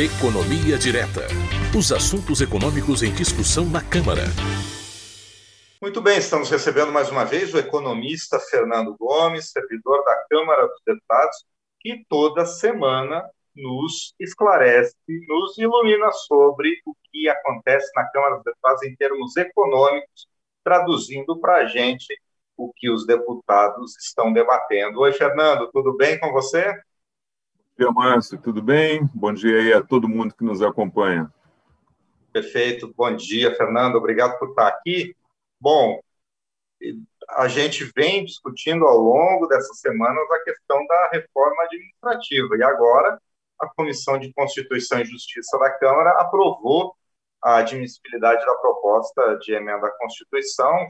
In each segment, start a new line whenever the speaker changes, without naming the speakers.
Economia Direta. Os assuntos econômicos em discussão na Câmara.
Muito bem, estamos recebendo mais uma vez o economista Fernando Gomes, servidor da Câmara dos Deputados, que toda semana nos esclarece, nos ilumina sobre o que acontece na Câmara dos Deputados em termos econômicos, traduzindo para a gente o que os deputados estão debatendo. Oi, Fernando, tudo bem com você?
Dia, Márcio. Tudo bem? Bom dia aí a todo mundo que nos acompanha.
Perfeito. Bom dia, Fernando. Obrigado por estar aqui. Bom, a gente vem discutindo ao longo dessas semanas a questão da reforma administrativa e agora a Comissão de Constituição e Justiça da Câmara aprovou a admissibilidade da proposta de emenda à Constituição,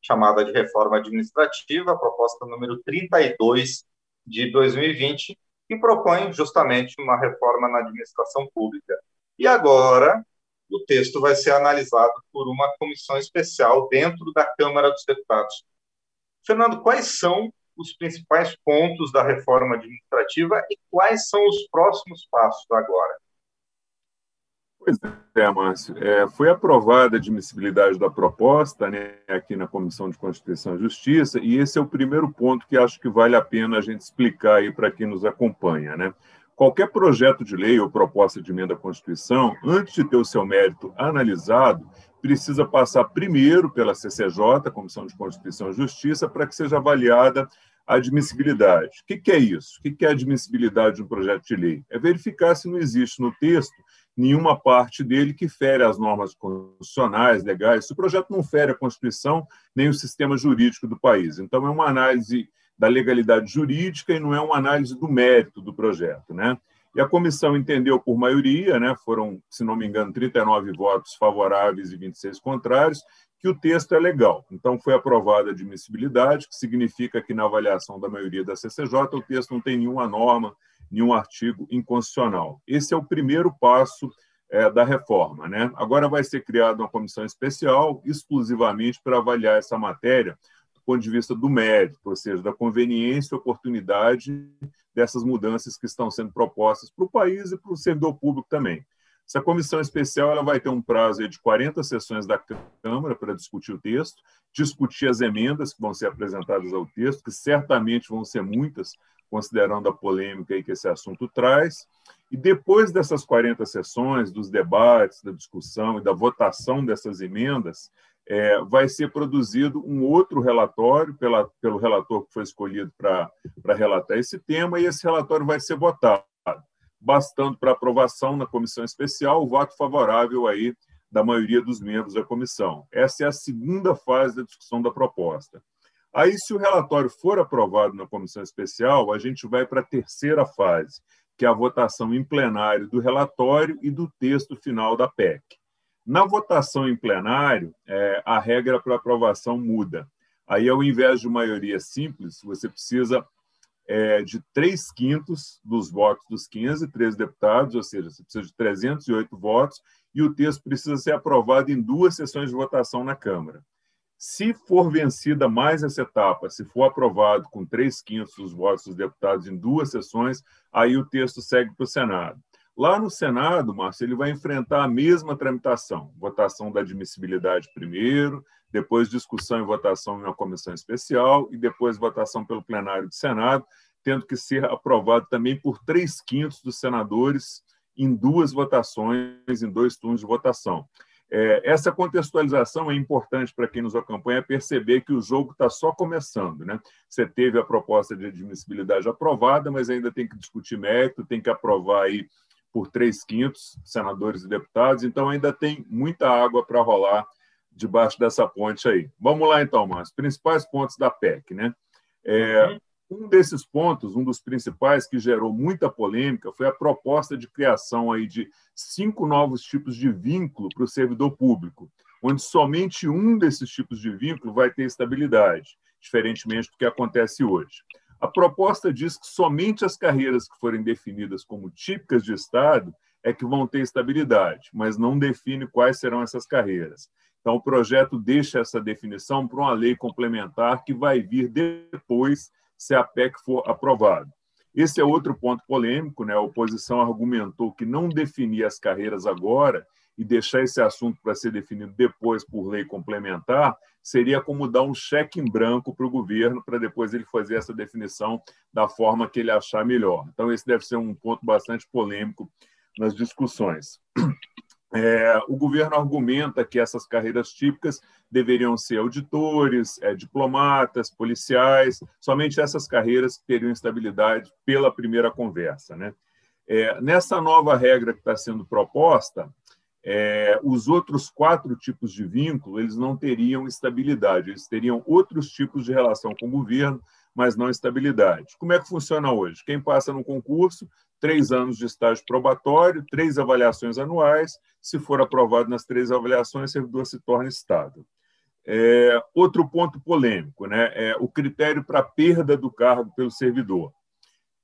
chamada de reforma administrativa, proposta número 32 de 2020, que propõe justamente uma reforma na administração pública. E agora o texto vai ser analisado por uma comissão especial dentro da Câmara dos Deputados. Fernando, quais são os principais pontos da reforma administrativa e quais são os próximos passos agora?
Pois é, Márcio. É, foi aprovada a admissibilidade da proposta né, aqui na Comissão de Constituição e Justiça, e esse é o primeiro ponto que acho que vale a pena a gente explicar aí para quem nos acompanha. Né? Qualquer projeto de lei ou proposta de emenda à Constituição, antes de ter o seu mérito analisado, precisa passar primeiro pela CCJ, Comissão de Constituição e Justiça, para que seja avaliada a admissibilidade. O que é isso? O que é a admissibilidade de um projeto de lei? É verificar se não existe no texto nenhuma parte dele que fere as normas constitucionais, legais. Se o projeto não fere a Constituição nem o sistema jurídico do país. Então, é uma análise da legalidade jurídica e não é uma análise do mérito do projeto. Né? E a comissão entendeu por maioria, né, foram, se não me engano, 39 votos favoráveis e 26 contrários, que o texto é legal. Então, foi aprovada a admissibilidade, que significa que, na avaliação da maioria da CCJ, o texto não tem nenhuma norma nenhum artigo inconstitucional. Esse é o primeiro passo é, da reforma. Né? Agora vai ser criada uma comissão especial exclusivamente para avaliar essa matéria do ponto de vista do mérito, ou seja, da conveniência e oportunidade dessas mudanças que estão sendo propostas para o país e para o servidor público também. Essa comissão especial ela vai ter um prazo de 40 sessões da Câmara para discutir o texto, discutir as emendas que vão ser apresentadas ao texto, que certamente vão ser muitas, considerando a polêmica que esse assunto traz. E depois dessas 40 sessões, dos debates, da discussão e da votação dessas emendas, é, vai ser produzido um outro relatório pela, pelo relator que foi escolhido para relatar esse tema, e esse relatório vai ser votado, bastando para aprovação na comissão especial o voto favorável aí da maioria dos membros da comissão. Essa é a segunda fase da discussão da proposta. Aí, se o relatório for aprovado na comissão especial, a gente vai para a terceira fase, que é a votação em plenário do relatório e do texto final da PEC. Na votação em plenário, é, a regra para aprovação muda. Aí, ao invés de maioria simples, você precisa é, de três quintos dos votos dos 513 deputados, ou seja, você precisa de 308 votos, e o texto precisa ser aprovado em duas sessões de votação na Câmara. Se for vencida mais essa etapa, se for aprovado com três quintos dos votos dos deputados em duas sessões, aí o texto segue para o Senado. Lá no Senado, Márcio, ele vai enfrentar a mesma tramitação: votação da admissibilidade primeiro, depois discussão e votação em uma comissão especial e depois votação pelo plenário do Senado, tendo que ser aprovado também por três quintos dos senadores em duas votações, em dois turnos de votação. É, essa contextualização é importante para quem nos acompanha perceber que o jogo está só começando. Né? Você teve a proposta de admissibilidade aprovada, mas ainda tem que discutir mérito, tem que aprovar aí por três quintos, senadores e deputados, então ainda tem muita água para rolar debaixo dessa ponte aí. Vamos lá, então, Márcio. Principais pontos da PEC. Né? É, uhum. Um desses pontos, um dos principais que gerou muita polêmica, foi a proposta de criação aí de cinco novos tipos de vínculo para o servidor público, onde somente um desses tipos de vínculo vai ter estabilidade, diferentemente do que acontece hoje. A proposta diz que somente as carreiras que forem definidas como típicas de Estado é que vão ter estabilidade, mas não define quais serão essas carreiras. Então, o projeto deixa essa definição para uma lei complementar que vai vir depois se a PEC for aprovada. Esse é outro ponto polêmico, né? A oposição argumentou que não definir as carreiras agora e deixar esse assunto para ser definido depois por lei complementar seria como dar um cheque em branco para o governo para depois ele fazer essa definição da forma que ele achar melhor. Então, esse deve ser um ponto bastante polêmico nas discussões. É, o governo argumenta que essas carreiras típicas deveriam ser auditores, é, diplomatas, policiais, somente essas carreiras teriam estabilidade pela primeira conversa. Né? É, nessa nova regra que está sendo proposta, é, os outros quatro tipos de vínculo eles não teriam estabilidade, eles teriam outros tipos de relação com o governo, mas não estabilidade. Como é que funciona hoje? Quem passa no concurso, três anos de estágio probatório, três avaliações anuais. Se for aprovado nas três avaliações, o servidor se torna estável. É, outro ponto polêmico, né, é o critério para perda do cargo pelo servidor.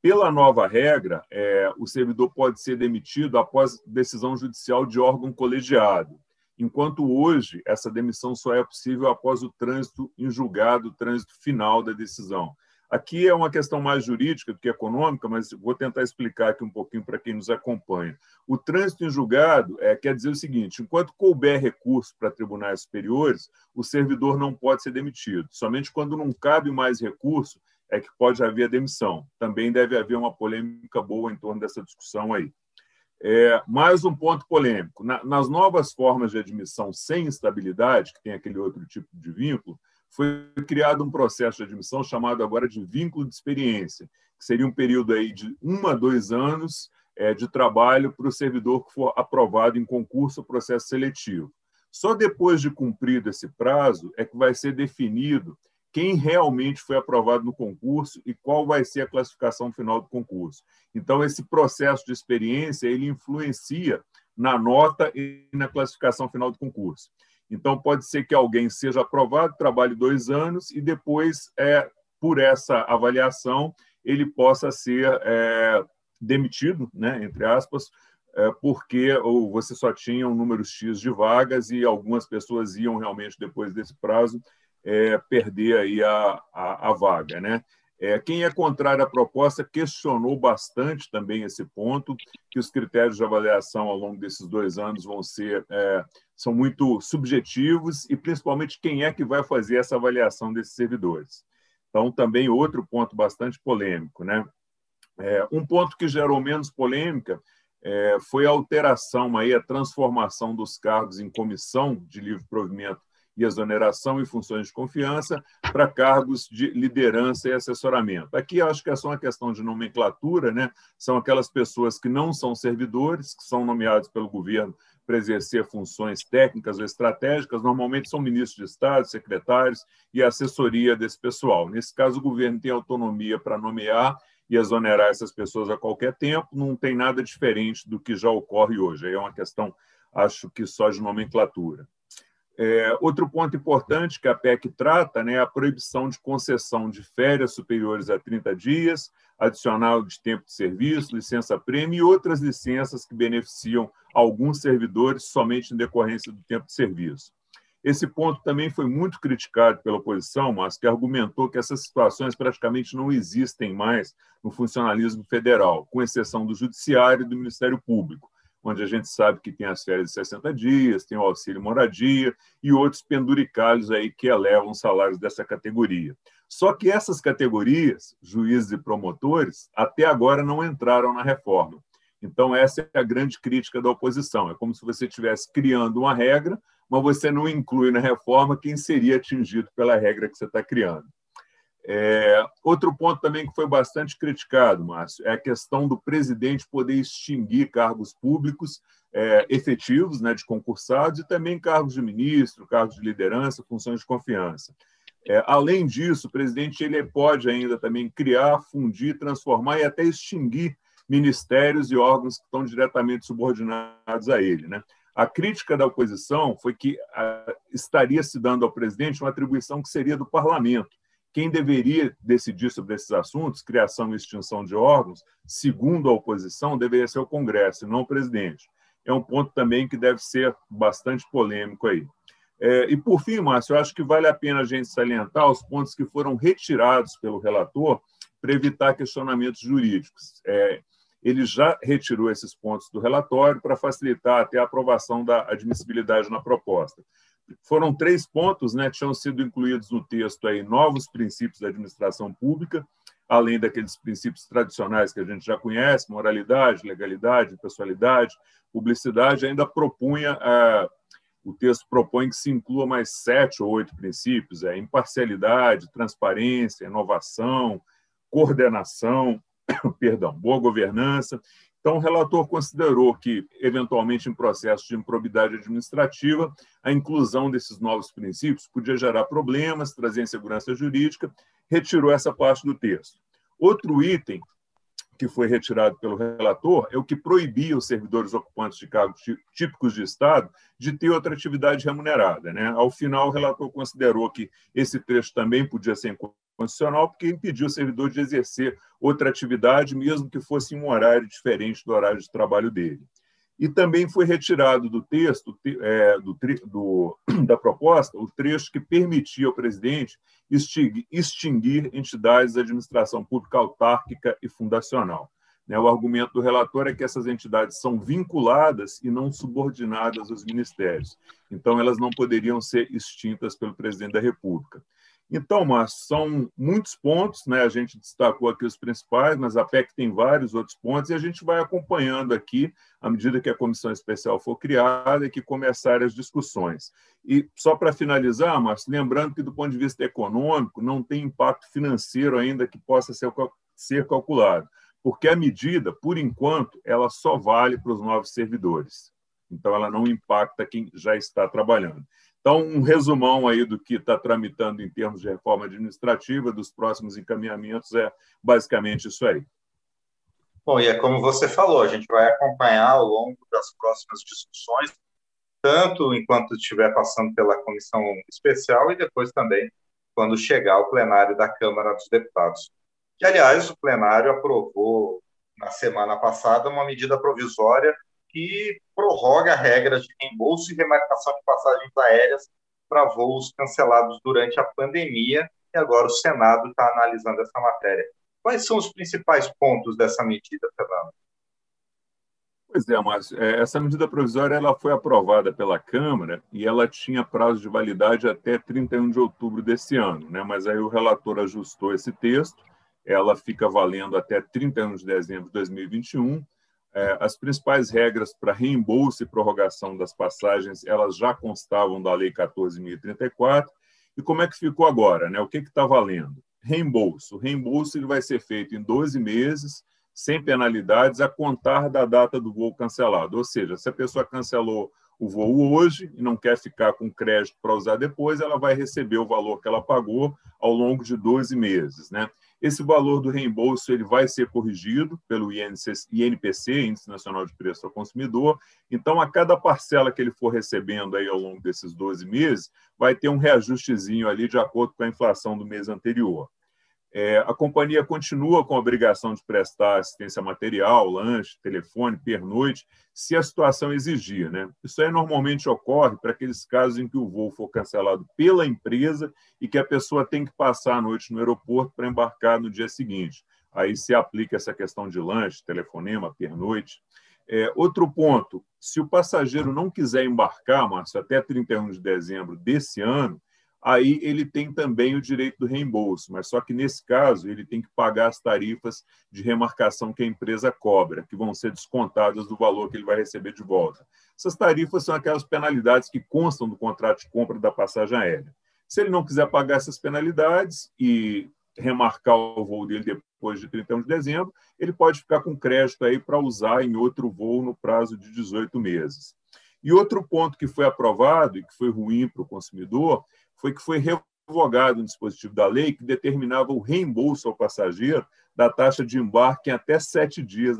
Pela nova regra, é, o servidor pode ser demitido após decisão judicial de órgão colegiado, enquanto hoje essa demissão só é possível após o trânsito em julgado, o trânsito final da decisão. Aqui é uma questão mais jurídica do que econômica, mas vou tentar explicar aqui um pouquinho para quem nos acompanha. O trânsito em julgado é, quer dizer o seguinte: enquanto couber recurso para tribunais superiores, o servidor não pode ser demitido. Somente quando não cabe mais recurso, é que pode haver demissão. Também deve haver uma polêmica boa em torno dessa discussão aí. É, mais um ponto polêmico. Na, nas novas formas de admissão sem estabilidade, que tem aquele outro tipo de vínculo, foi criado um processo de admissão chamado agora de vínculo de experiência, que seria um período aí de um a dois anos é, de trabalho para o servidor que for aprovado em concurso ou processo seletivo. Só depois de cumprido esse prazo é que vai ser definido quem realmente foi aprovado no concurso e qual vai ser a classificação final do concurso. Então, esse processo de experiência ele influencia na nota e na classificação final do concurso. Então, pode ser que alguém seja aprovado, trabalhe dois anos e depois, é, por essa avaliação, ele possa ser é, demitido, né, entre aspas, é, porque ou você só tinha um número X de vagas e algumas pessoas iam realmente, depois desse prazo, é, perder aí a, a, a vaga. Né? É, quem é contrário à proposta questionou bastante também esse ponto, que os critérios de avaliação ao longo desses dois anos vão ser é, são muito subjetivos e principalmente quem é que vai fazer essa avaliação desses servidores. Então também outro ponto bastante polêmico, né? É, um ponto que gerou menos polêmica é, foi a alteração aí a transformação dos cargos em comissão de livre provimento e exoneração e funções de confiança para cargos de liderança e assessoramento. Aqui acho que é só uma questão de nomenclatura, né? São aquelas pessoas que não são servidores, que são nomeados pelo governo para exercer funções técnicas ou estratégicas, normalmente são ministros de Estado, secretários e assessoria desse pessoal. Nesse caso, o governo tem autonomia para nomear e exonerar essas pessoas a qualquer tempo, não tem nada diferente do que já ocorre hoje. Aí é uma questão, acho que só de nomenclatura. É, outro ponto importante que a PEC trata né, é a proibição de concessão de férias superiores a 30 dias, adicional de tempo de serviço, licença-prêmio e outras licenças que beneficiam alguns servidores somente em decorrência do tempo de serviço. Esse ponto também foi muito criticado pela oposição, mas que argumentou que essas situações praticamente não existem mais no funcionalismo federal, com exceção do Judiciário e do Ministério Público onde a gente sabe que tem as férias de 60 dias, tem o auxílio moradia e outros penduricalhos aí que elevam salários dessa categoria. Só que essas categorias, juízes e promotores, até agora não entraram na reforma. Então, essa é a grande crítica da oposição. É como se você estivesse criando uma regra, mas você não inclui na reforma quem seria atingido pela regra que você está criando. É, outro ponto também que foi bastante criticado, Márcio, é a questão do presidente poder extinguir cargos públicos é, efetivos, né, de concursados, e também cargos de ministro, cargos de liderança, funções de confiança. É, além disso, o presidente ele pode ainda também criar, fundir, transformar e até extinguir ministérios e órgãos que estão diretamente subordinados a ele. Né? A crítica da oposição foi que a, estaria se dando ao presidente uma atribuição que seria do parlamento quem deveria decidir sobre esses assuntos, criação e extinção de órgãos, segundo a oposição, deveria ser o Congresso, não o presidente. É um ponto também que deve ser bastante polêmico aí. É, e, por fim, Márcio, eu acho que vale a pena a gente salientar os pontos que foram retirados pelo relator para evitar questionamentos jurídicos. É, ele já retirou esses pontos do relatório para facilitar até a aprovação da admissibilidade na proposta. Foram três pontos, né, tinham sido incluídos no texto aí novos princípios da administração pública, além daqueles princípios tradicionais que a gente já conhece, moralidade, legalidade, pessoalidade, publicidade, ainda propunha, uh, o texto propõe que se inclua mais sete ou oito princípios, é imparcialidade, transparência, inovação, coordenação, perdão, boa governança. Então, o relator considerou que, eventualmente, em processo de improbidade administrativa, a inclusão desses novos princípios podia gerar problemas, trazer insegurança jurídica, retirou essa parte do texto. Outro item que foi retirado pelo relator é o que proibia os servidores ocupantes de cargos típicos de Estado de ter outra atividade remunerada. Né? Ao final, o relator considerou que esse trecho também podia ser constitucional, porque impediu o servidor de exercer outra atividade, mesmo que fosse em um horário diferente do horário de trabalho dele. E também foi retirado do texto, é, do, do, da proposta, o trecho que permitia ao presidente extinguir entidades da administração pública autárquica e fundacional. Né, o argumento do relator é que essas entidades são vinculadas e não subordinadas aos ministérios. Então, elas não poderiam ser extintas pelo presidente da República. Então, Márcio, são muitos pontos, né? a gente destacou aqui os principais, mas a PEC tem vários outros pontos, e a gente vai acompanhando aqui, à medida que a comissão especial for criada e que começarem as discussões. E só para finalizar, Márcio, lembrando que, do ponto de vista econômico, não tem impacto financeiro ainda que possa ser, ser calculado, porque a medida, por enquanto, ela só vale para os novos servidores. Então, ela não impacta quem já está trabalhando. Então, um resumão aí do que está tramitando em termos de reforma administrativa, dos próximos encaminhamentos, é basicamente isso aí.
Bom, e é como você falou, a gente vai acompanhar ao longo das próximas discussões, tanto enquanto estiver passando pela comissão especial e depois também quando chegar ao plenário da Câmara dos Deputados. Que, aliás, o plenário aprovou na semana passada uma medida provisória que prorroga regras de reembolso e remarcação de passagens aéreas para voos cancelados durante a pandemia, e agora o Senado está analisando essa matéria. Quais são os principais pontos dessa medida, Fernando?
Pois é, Márcio. É, essa medida provisória ela foi aprovada pela Câmara e ela tinha prazo de validade até 31 de outubro desse ano, né? mas aí o relator ajustou esse texto, ela fica valendo até 31 de dezembro de 2021 é, as principais regras para reembolso e prorrogação das passagens, elas já constavam da Lei 14.034. E como é que ficou agora? Né? O que está valendo? Reembolso. O reembolso ele vai ser feito em 12 meses, sem penalidades, a contar da data do voo cancelado. Ou seja, se a pessoa cancelou o voo hoje e não quer ficar com crédito para usar depois, ela vai receber o valor que ela pagou ao longo de 12 meses. Né? Esse valor do reembolso ele vai ser corrigido pelo INPC, Índice Nacional de Preço ao Consumidor. Então, a cada parcela que ele for recebendo aí ao longo desses 12 meses, vai ter um reajustezinho ali de acordo com a inflação do mês anterior. É, a companhia continua com a obrigação de prestar assistência material, lanche, telefone, pernoite, se a situação exigir. Né? Isso aí normalmente ocorre para aqueles casos em que o voo for cancelado pela empresa e que a pessoa tem que passar a noite no aeroporto para embarcar no dia seguinte. Aí se aplica essa questão de lanche, telefonema, pernoite. É, outro ponto: se o passageiro não quiser embarcar, Márcio, até 31 de dezembro desse ano, aí ele tem também o direito do reembolso, mas só que nesse caso ele tem que pagar as tarifas de remarcação que a empresa cobra, que vão ser descontadas do valor que ele vai receber de volta. Essas tarifas são aquelas penalidades que constam do contrato de compra da passagem aérea. Se ele não quiser pagar essas penalidades e remarcar o voo dele depois de 31 de dezembro, ele pode ficar com crédito aí para usar em outro voo no prazo de 18 meses. E outro ponto que foi aprovado e que foi ruim para o consumidor foi que foi revogado um dispositivo da lei que determinava o reembolso ao passageiro da taxa de embarque em até sete dias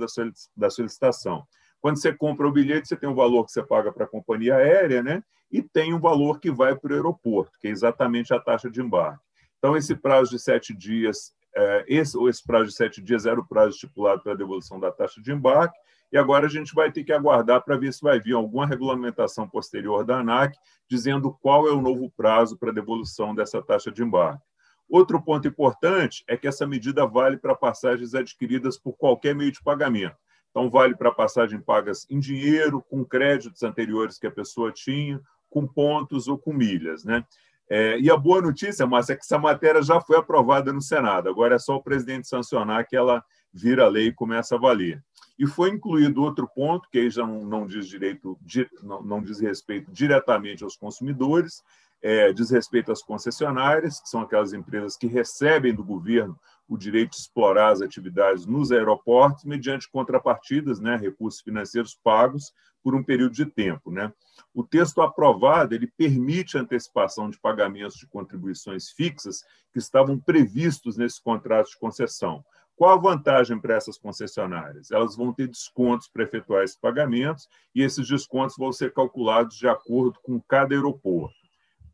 da solicitação. Quando você compra o bilhete, você tem um valor que você paga para a companhia aérea, né? E tem um valor que vai para o aeroporto, que é exatamente a taxa de embarque. Então, esse prazo de sete dias, é, esse, ou esse prazo de sete dias era o prazo estipulado para a devolução da taxa de embarque, e agora a gente vai ter que aguardar para ver se vai vir alguma regulamentação posterior da ANAC dizendo qual é o novo prazo para devolução dessa taxa de embarque. Outro ponto importante é que essa medida vale para passagens adquiridas por qualquer meio de pagamento. Então, vale para passagem pagas em dinheiro, com créditos anteriores que a pessoa tinha, com pontos ou com milhas. Né? É, e a boa notícia, Márcia, é que essa matéria já foi aprovada no Senado. Agora é só o presidente sancionar que ela vira lei e começa a valer. E foi incluído outro ponto, que aí já não, não diz direito, não, não diz respeito diretamente aos consumidores, é, diz respeito às concessionárias, que são aquelas empresas que recebem do governo o direito de explorar as atividades nos aeroportos mediante contrapartidas, né, recursos financeiros pagos por um período de tempo. Né? O texto aprovado ele permite a antecipação de pagamentos de contribuições fixas que estavam previstos nesse contrato de concessão. Qual a vantagem para essas concessionárias? Elas vão ter descontos para efetuar esses pagamentos e esses descontos vão ser calculados de acordo com cada aeroporto.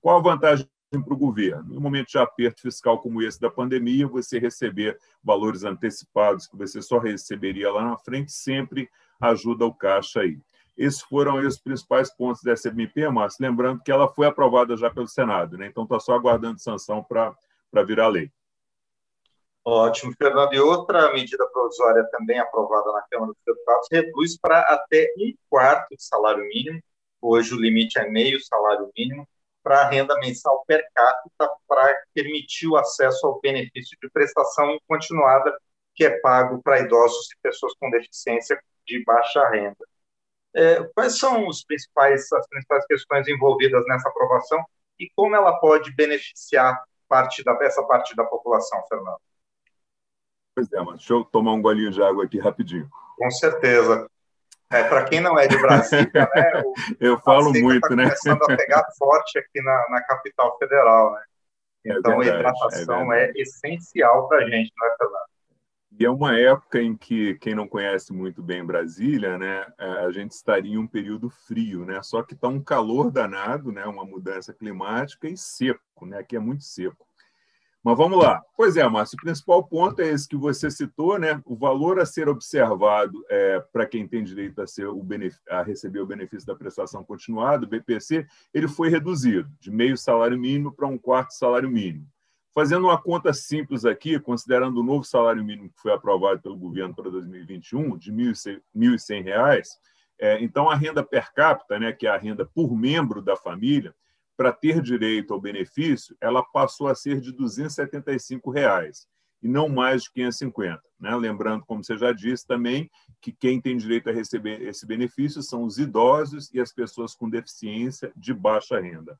Qual a vantagem para o governo? Em um momento de aperto fiscal como esse da pandemia, você receber valores antecipados que você só receberia lá na frente sempre ajuda o caixa aí. Esses foram os principais pontos dessa MP, Márcio. Lembrando que ela foi aprovada já pelo Senado, né? então está só aguardando sanção para virar lei.
Ótimo, Fernando. E outra medida provisória também aprovada na Câmara dos Deputados reduz para até um quarto de salário mínimo. Hoje o limite é meio salário mínimo para a renda mensal per capita para permitir o acesso ao benefício de prestação continuada que é pago para idosos e pessoas com deficiência de baixa renda. É, quais são os principais, as principais questões envolvidas nessa aprovação e como ela pode beneficiar parte da, essa parte da população, Fernando?
Pois é, mas deixa eu tomar um golinho de água aqui rapidinho.
Com certeza. É, Para quem não é de Brasília, né, o,
eu falo tá muito, tá
né? começando a pegar forte aqui na, na capital federal, né? É então, é verdade, a hidratação é, é essencial para a gente, não é, Fernando?
E é uma época em que, quem não conhece muito bem Brasília, né, é, a gente estaria em um período frio, né? Só que está um calor danado, né, uma mudança climática e seco, né? Aqui é muito seco. Mas vamos lá. Pois é, Márcio, o principal ponto é esse que você citou, né? O valor a ser observado é, para quem tem direito a, ser o a receber o benefício da prestação continuada, o BPC, ele foi reduzido de meio salário mínimo para um quarto salário mínimo. Fazendo uma conta simples aqui, considerando o novo salário mínimo que foi aprovado pelo governo para 2021, de R$ 1.100, é, então a renda per capita, né, que é a renda por membro da família, para ter direito ao benefício, ela passou a ser de 275 reais, e não mais de 550. Né? Lembrando, como você já disse também, que quem tem direito a receber esse benefício são os idosos e as pessoas com deficiência de baixa renda.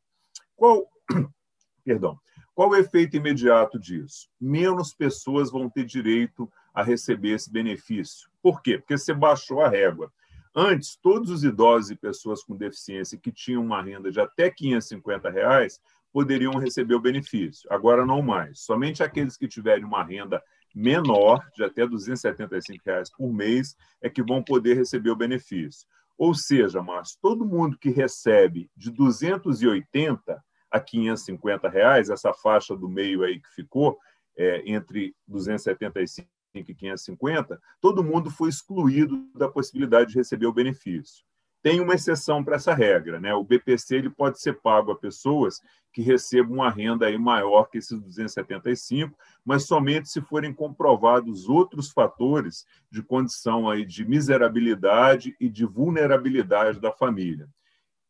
Qual, perdão, qual o efeito imediato disso? Menos pessoas vão ter direito a receber esse benefício. Por quê? Porque você baixou a régua. Antes, todos os idosos e pessoas com deficiência que tinham uma renda de até 550 reais poderiam receber o benefício. Agora não mais. Somente aqueles que tiverem uma renda menor, de até 275 reais por mês, é que vão poder receber o benefício. Ou seja, Márcio, todo mundo que recebe de 280 a 550 reais, essa faixa do meio aí que ficou, é, entre 275 e 550, todo mundo foi excluído da possibilidade de receber o benefício. Tem uma exceção para essa regra, né? O BPC ele pode ser pago a pessoas que recebam uma renda aí maior que esses 275, mas somente se forem comprovados outros fatores de condição aí de miserabilidade e de vulnerabilidade da família.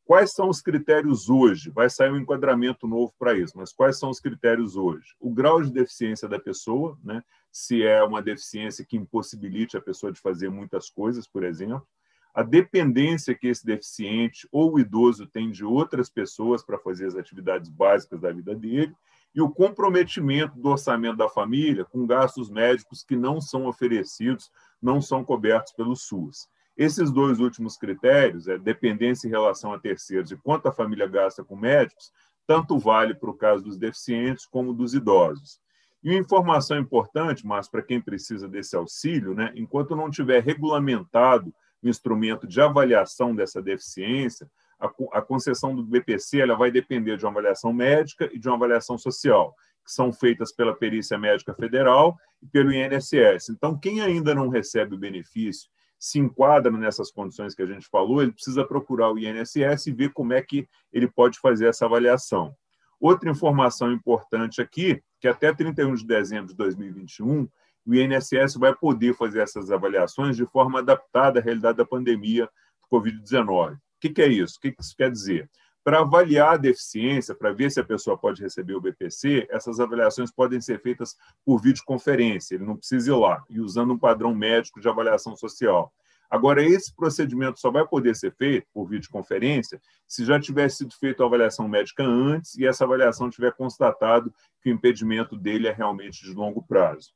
Quais são os critérios hoje? Vai sair um enquadramento novo para isso, mas quais são os critérios hoje? O grau de deficiência da pessoa, né? se é uma deficiência que impossibilite a pessoa de fazer muitas coisas, por exemplo, a dependência que esse deficiente ou idoso tem de outras pessoas para fazer as atividades básicas da vida dele, e o comprometimento do orçamento da família com gastos médicos que não são oferecidos, não são cobertos pelo SUS. Esses dois últimos critérios, é dependência em relação a terceiros e quanto a família gasta com médicos, tanto vale para o caso dos deficientes como dos idosos. E uma informação importante, mas para quem precisa desse auxílio, né, enquanto não tiver regulamentado o instrumento de avaliação dessa deficiência, a, a concessão do BPC ela vai depender de uma avaliação médica e de uma avaliação social, que são feitas pela Perícia Médica Federal e pelo INSS. Então, quem ainda não recebe o benefício, se enquadra nessas condições que a gente falou, ele precisa procurar o INSS e ver como é que ele pode fazer essa avaliação. Outra informação importante aqui que até 31 de dezembro de 2021 o INSS vai poder fazer essas avaliações de forma adaptada à realidade da pandemia do Covid-19. O que, é isso? O que isso quer dizer? Para avaliar a deficiência, para ver se a pessoa pode receber o BPC, essas avaliações podem ser feitas por videoconferência, ele não precisa ir lá, e usando um padrão médico de avaliação social. Agora, esse procedimento só vai poder ser feito por videoconferência se já tiver sido feita a avaliação médica antes e essa avaliação tiver constatado que o impedimento dele é realmente de longo prazo.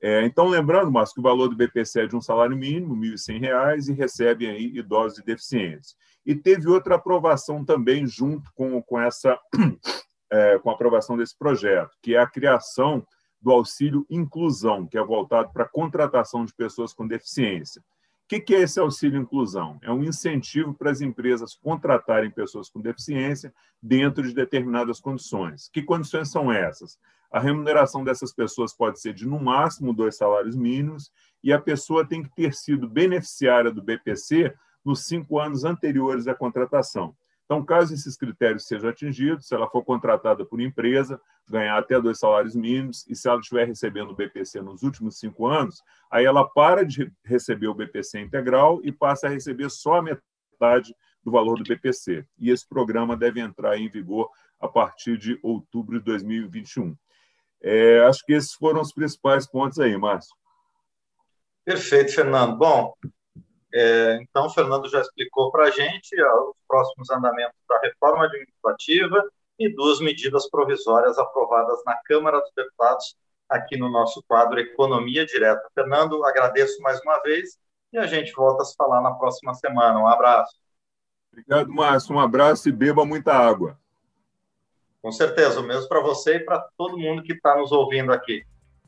É, então, lembrando, Márcio, que o valor do BPC é de um salário mínimo, R$ 1.100, e recebem aí idosos e deficientes. E teve outra aprovação também junto com, com, essa, é, com a aprovação desse projeto, que é a criação do auxílio inclusão, que é voltado para a contratação de pessoas com deficiência. O que é esse auxílio inclusão? É um incentivo para as empresas contratarem pessoas com deficiência dentro de determinadas condições. Que condições são essas? a remuneração dessas pessoas pode ser de, no máximo, dois salários mínimos, e a pessoa tem que ter sido beneficiária do BPC nos cinco anos anteriores à contratação. Então, caso esses critérios sejam atingidos, se ela for contratada por empresa, ganhar até dois salários mínimos, e se ela estiver recebendo o BPC nos últimos cinco anos, aí ela para de receber o BPC integral e passa a receber só a metade do valor do BPC. E esse programa deve entrar em vigor a partir de outubro de 2021. É, acho que esses foram os principais pontos aí, Márcio.
Perfeito, Fernando. Bom, é, então o Fernando já explicou para a gente os próximos andamentos da reforma administrativa e duas medidas provisórias aprovadas na Câmara dos Deputados aqui no nosso quadro Economia Direta. Fernando, agradeço mais uma vez e a gente volta a se falar na próxima semana. Um abraço.
Obrigado, Márcio. Um abraço e beba muita água.
Com certeza, o mesmo para você e para todo mundo que está nos ouvindo aqui.